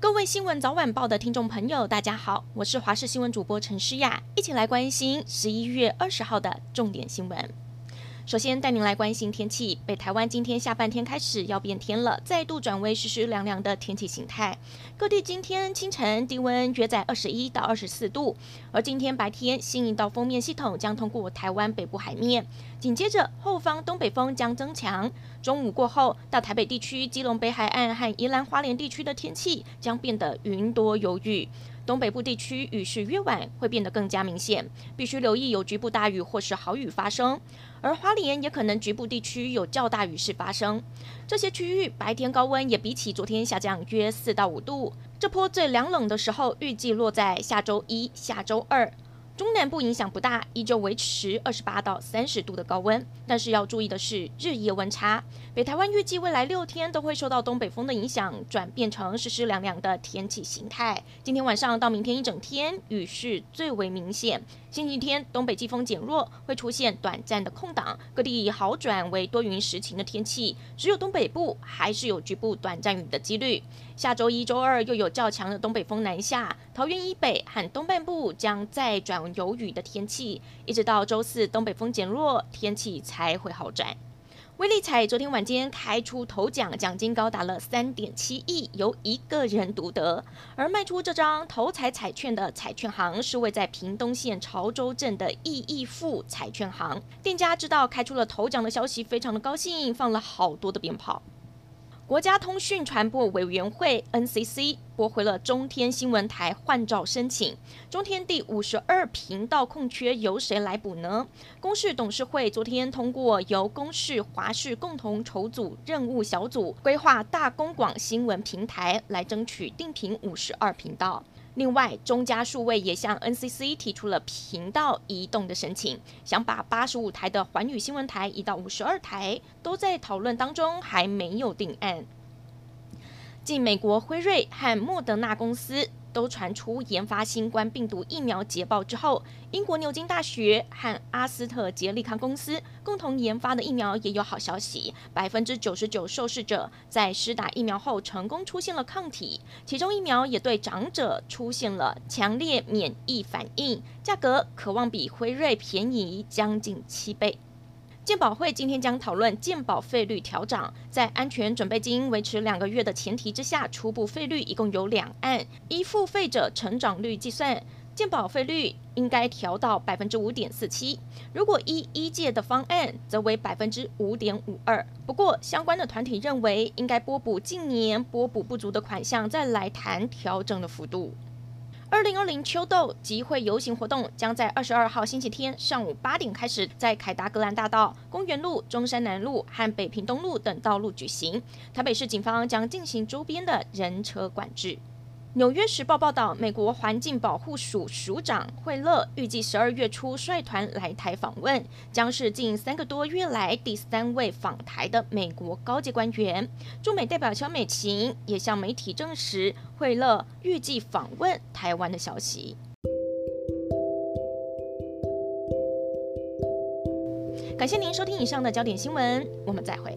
各位新闻早晚报的听众朋友，大家好，我是华视新闻主播陈诗雅，一起来关心十一月二十号的重点新闻。首先带您来关心天气，北台湾今天下半天开始要变天了，再度转为湿湿凉凉的天气形态。各地今天清晨低温约在二十一到二十四度，而今天白天新一道锋面系统将通过台湾北部海面，紧接着后方东北风将增强。中午过后到台北地区、基隆北海岸和宜兰花莲地区的天气将变得云多有雨。东北部地区雨势越晚会变得更加明显，必须留意有局部大雨或是豪雨发生。而花莲也可能局部地区有较大雨势发生。这些区域白天高温也比起昨天下降约四到五度。这波最凉冷的时候预计落在下周一、下周二。中南部影响不大，依旧维持二十八到三十度的高温。但是要注意的是日夜温差。北台湾预计未来六天都会受到东北风的影响，转变成湿湿凉凉的天气形态。今天晚上到明天一整天雨势最为明显。星期天东北季风减弱，会出现短暂的空档，各地好转为多云时晴的天气。只有东北部还是有局部短暂雨的几率。下周一、周二又有较强的东北风南下，桃园以北和东半部将再转有雨的天气，一直到周四东北风减弱，天气才会好转。威力彩昨天晚间开出头奖，奖金高达了三点七亿，由一个人独得。而卖出这张头彩彩券的彩券行是位在屏东县潮州镇的义义富彩券行。店家知道开出了头奖的消息，非常的高兴，放了好多的鞭炮。国家通讯传播委员会 NCC 驳回了中天新闻台换照申请。中天第五十二频道空缺由谁来补呢？公视董事会昨天通过由公视、华视共同筹组任务小组，规划大公广新闻平台来争取定频五十二频道。另外，中加数位也向 NCC 提出了频道移动的申请，想把八十五台的环宇新闻台移到五十二台，都在讨论当中，还没有定案。继美国辉瑞和莫德纳公司都传出研发新冠病毒疫苗捷报之后，英国牛津大学和阿斯特捷利康公司共同研发的疫苗也有好消息，百分之九十九受试者在施打疫苗后成功出现了抗体，其中疫苗也对长者出现了强烈免疫反应，价格可望比辉瑞便宜将近七倍。健保会今天将讨论健保费率调涨，在安全准备金维持两个月的前提之下，初步费率一共有两案，依付费者成长率计算，健保费率应该调到百分之五点四七。如果依一届的方案，则为百分之五点五二。不过，相关的团体认为，应该拨补近年拨补不足的款项，再来谈调整的幅度。二零二零秋斗集会游行活动将在二十二号星期天上午八点开始，在凯达格兰大道、公园路、中山南路和北平东路等道路举行。台北市警方将进行周边的人车管制。纽约时报报道，美国环境保护署署长惠勒预计十二月初率团来台访问，将是近三个多月来第三位访台的美国高级官员。驻美代表萧美琴也向媒体证实惠勒预计访问台湾的消息。感谢您收听以上的焦点新闻，我们再会。